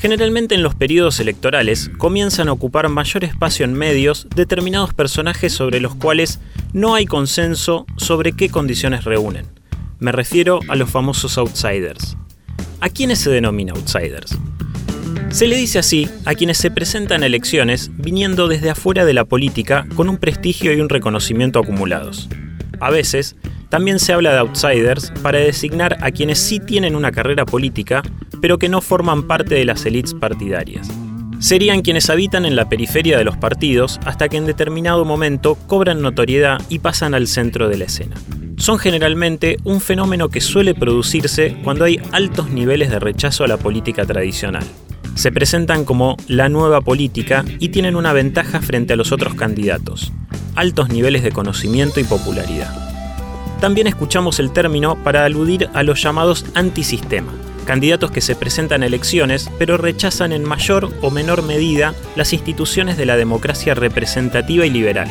Generalmente en los periodos electorales comienzan a ocupar mayor espacio en medios determinados personajes sobre los cuales no hay consenso sobre qué condiciones reúnen. Me refiero a los famosos outsiders. ¿A quiénes se denomina outsiders? Se le dice así a quienes se presentan a elecciones viniendo desde afuera de la política con un prestigio y un reconocimiento acumulados. A veces, también se habla de outsiders para designar a quienes sí tienen una carrera política, pero que no forman parte de las élites partidarias. Serían quienes habitan en la periferia de los partidos hasta que en determinado momento cobran notoriedad y pasan al centro de la escena. Son generalmente un fenómeno que suele producirse cuando hay altos niveles de rechazo a la política tradicional. Se presentan como la nueva política y tienen una ventaja frente a los otros candidatos, altos niveles de conocimiento y popularidad. También escuchamos el término para aludir a los llamados antisistema, candidatos que se presentan a elecciones pero rechazan en mayor o menor medida las instituciones de la democracia representativa y liberal.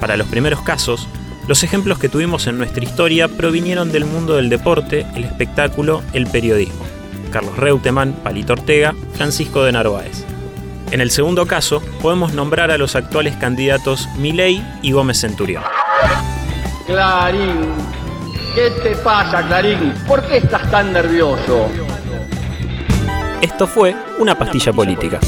Para los primeros casos, los ejemplos que tuvimos en nuestra historia provinieron del mundo del deporte, el espectáculo, el periodismo. Carlos Reutemann, Palito Ortega, Francisco de Narváez. En el segundo caso, podemos nombrar a los actuales candidatos Milei y Gómez Centurión. Clarín, ¿qué te pasa, Clarín? ¿Por qué estás tan nervioso? Esto fue Una Pastilla Política.